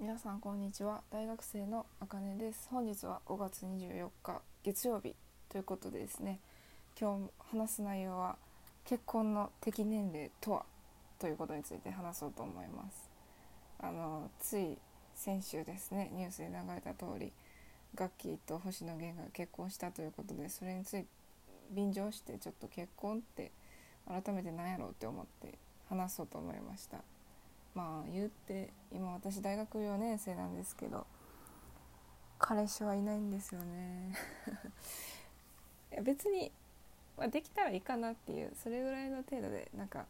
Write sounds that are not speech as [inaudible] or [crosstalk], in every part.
皆さんこんにちは。大学生のあかねです。本日は5月24日月曜日ということでですね。今日話す内容は結婚の適年齢とはということについて話そうと思います。あのつい先週ですねニュースで流れた通りガッキーと星野源が結婚したということでそれについて便乗してちょっと結婚って改めて何やろうって思って話そうと思いました。まあ言って今私大学4年生なんですけど彼氏はいないんですよね。[laughs] いや別に、まあ、できたらいいかなっていうそれぐらいの程度でなんか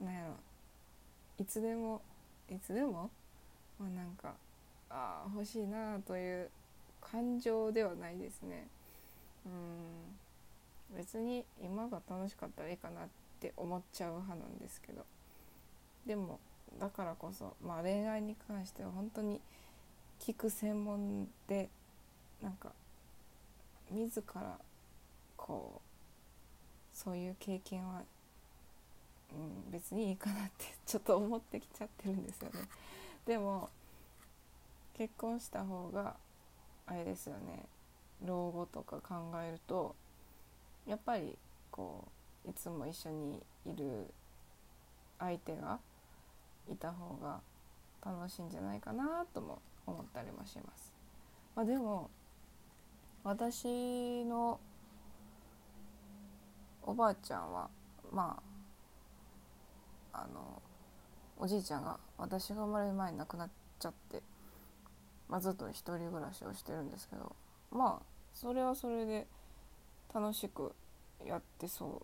なんやろ。いつでもいつでもまあなんかああ欲しいなという感情ではないですね。うん。別に今が楽しかったらいいかなって思っちゃう派なんですけど。でもだからこそ、まあ、恋愛に関しては本当に聞く専門でなんか自らこうそういう経験は、うん、別にいいかなって [laughs] ちょっと思ってきちゃってるんですよね。でも結婚した方があれですよね老後とか考えるとやっぱりこういつも一緒にいる相手がいた方が楽しいんじゃないかなとも思ったりもします。まあ、でも私のおばあちゃんはまああのおじいちゃんが私が生まれる前に亡くなっちゃって、まあ、ずっと一人暮らしをしてるんですけどまあそれはそれで楽しくやってそ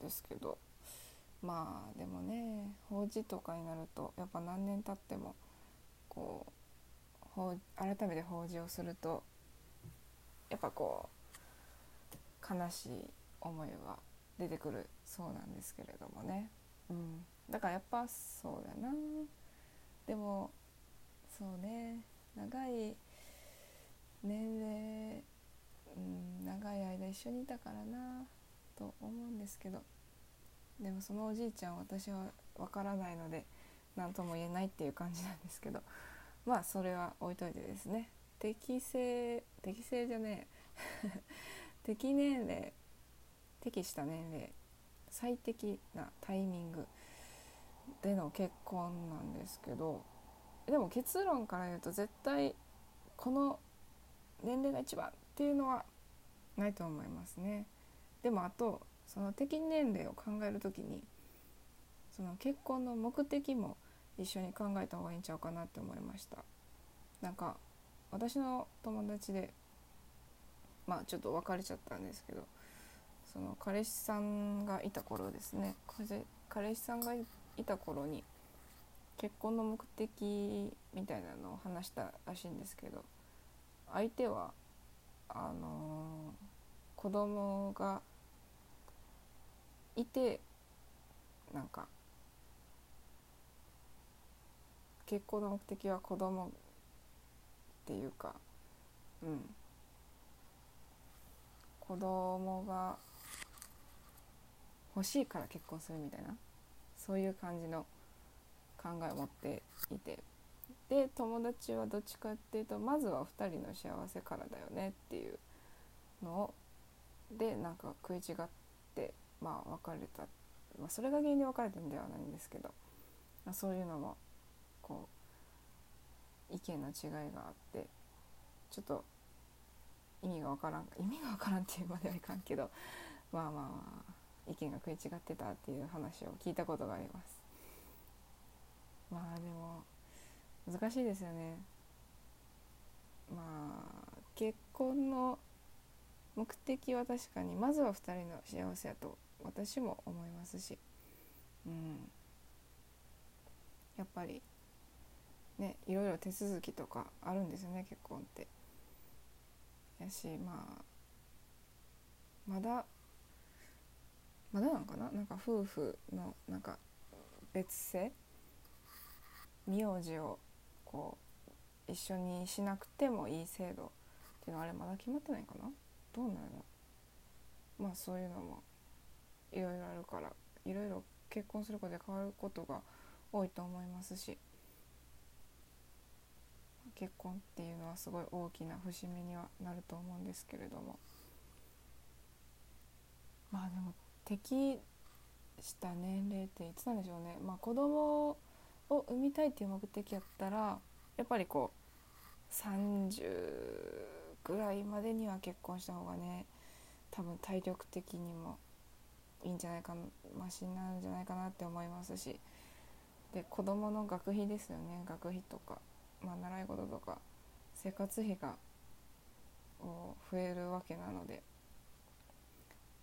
うですけどまあでもね法事とかになるとやっぱ何年経ってもこう改めて法事をするとやっぱこう悲しい思いが出てくるそうなんですけれどもね、うん、だからやっぱそうだな。でもそうね。長い年齢、うん、長い間一緒にいたからなと思うんですけど。でもそのおじいちゃん私はわからないので何とも言えないっていう感じなんですけどまあそれは置いといてですね。適正適正じゃねえ。[laughs] 適年齢適した年齢。最適なタイミングでの結婚なんですけどでも結論から言うと絶対この年齢が一番っていうのはないと思いますね。でもあとその適年齢を考える時にその結婚の目的も一緒に考えた方がいいんちゃうかなって思いました。なんか私の友達でまあちょっと別れちゃったんですけどその彼氏さんがいた頃ですね。彼氏さんがいた頃に結婚の目的みたいなのを話したらしいんですけど相手はあのー、子供がいてなんか結婚の目的は子供っていうかうん。子供が欲しいから結婚するみたいなそういう感じの考えを持っていて。で友達はどっちかっていうとまずは2人の幸せからだよねっていうのをでなんか食い違ってまあ別れた、まあ、それが原因で別れたんではないんですけど、まあ、そういうのもこう意見の違いがあってちょっと意味が分からん意味が分からんっていうまではいかんけどまあまあまあ意見が食い違ってたっていう話を聞いたことがあります。まあでも難しいですよね。まあ結婚の目的は確かにまずは2人の幸せやと私も思いますし、うん、やっぱりねいろいろ手続きとかあるんですよね結婚って。やしまあまだまだなんかな？なんか夫婦のなんか別姓？名字をこう一緒にしなくてもいい制度っていうのはあれまだ決まってないかな？どうなるのまあそういうのもいろいろあるからいろいろ結婚することで変わることが多いと思いますし結婚っていうのはすごい大きな節目にはなると思うんですけれども。まあでも適した年齢っていつなんでしょうね。まあ子供を産みたいっていう目的やったらやっぱりこう30ぐらいまでには結婚した方がね多分体力的にもいいんじゃないかマシになるんじゃないかなって思いますし。で子どもの学費ですよね。学費とか、まあ、習い事とか生活費が増えるわけなので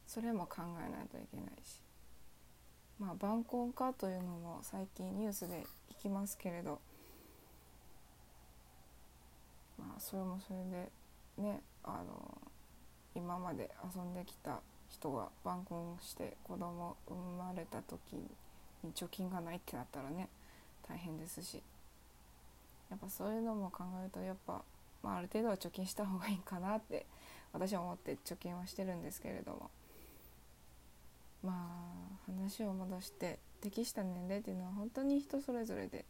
それも考えないといけないし。まあ晩婚化というのも最近ニュースで聞きますけれどまあそれもそれでねあの今まで遊んできた人が晩婚して子供生まれた時に貯金がないってなったらね大変ですし。やっぱそういうのも考えるとやっぱ、まあ、ある程度は貯金した方がいいかなって私は思って貯金はしてるんですけれども。まあ話を戻して適した年齢っていうのは本当に人それぞれで。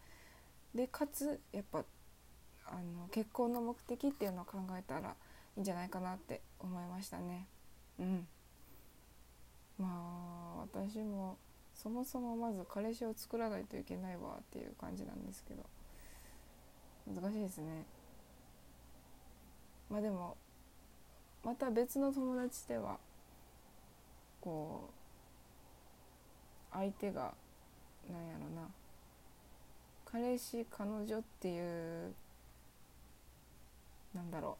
でかつやっぱあの結婚の目的っていうのを考えたらいいんじゃないかなって思いましたね。うん。まあ私もそもそもまず彼氏を作らないといけないわっていう感じなんですけど難しいですね。まあでもまた別の友達ではこう相手がなんやろな彼氏彼女っていうなんだろ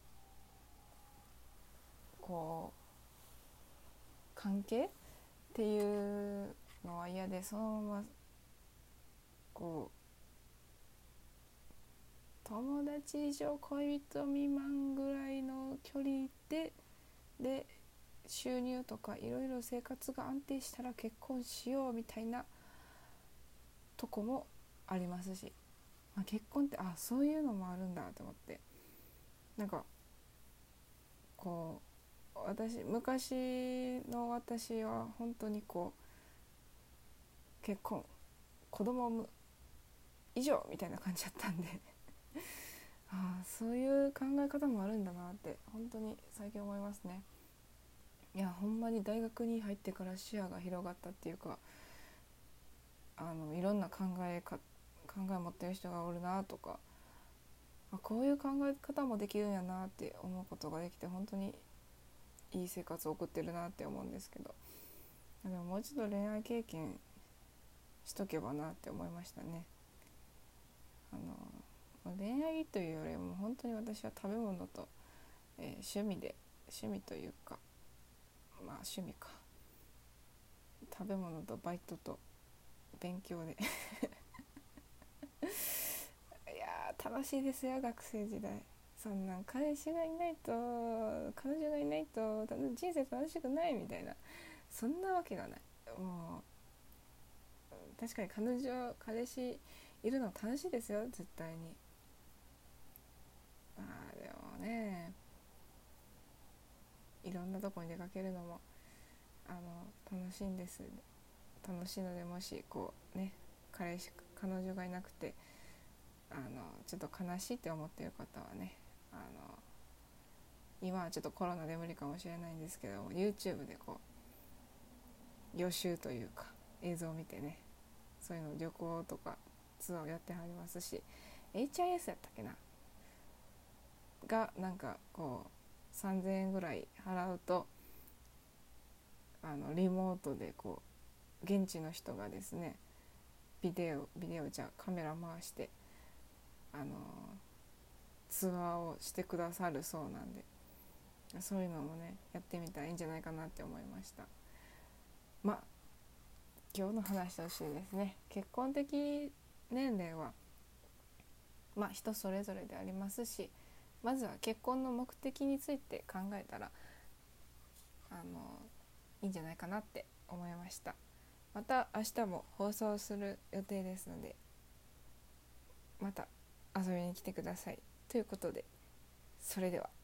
うこう関係っていうのは嫌でそのままこう友達以上恋人未満ぐらいの距離でで収入とかいろいろ生活が安定したら結婚しようみたいなとこもありますし、まあ、結婚ってあそういうのもあるんだと思ってなんかこう私昔の私は本当にこう結婚子供を産む以上みたいな感じだったんで [laughs] ああそういう考え方もあるんだなって本当に最近思いますね。いやほんまに大学に入ってから視野が広がったっていうかあのいろんな考えか考え持ってる人がおるなとかあこういう考え方もできるんやなって思うことができて本当にいい生活を送ってるなって思うんですけど。でももう一度恋愛経験しとけばなって思いましたね。あの恋愛というよりも本当に私は食べ物と、えー、趣味で趣味というかまあ趣味か。食べ物とバイトと勉強で。[laughs] いや楽しいですよ学生時代。そんな彼氏がいないと彼女がいないと人生楽しくないみたいなそんなわけがない。もう確かに彼女彼氏いるの楽しいですよ絶対に。まあでもねいろんなとこに出かけるのもあの楽しいんです。楽しいのでもしこうね彼氏彼女がいなくてあのちょっと悲しいって思ってる方はねあの今はちょっとコロナで無理かもしれないんですけど YouTube でこう予習というか映像を見てねそういうの旅行とかツアーをやってはりますし HIS やったっけな？がなんかこう3,000円ぐらい払うとあのリモートでこう現地の人がですねビデオビデオじゃカメラ回してあのツアーをしてくださるそうなんで。そういうのもねやってみたらいいんじゃないかなって思いました。まあ今日の話としてですね。結婚的年齢はまあ人それぞれでありますしまずは結婚の目的について考えたらあのいいんじゃないかなって思いました。また明日も放送する予定ですのでまた遊びに来てください。ということでそれでは。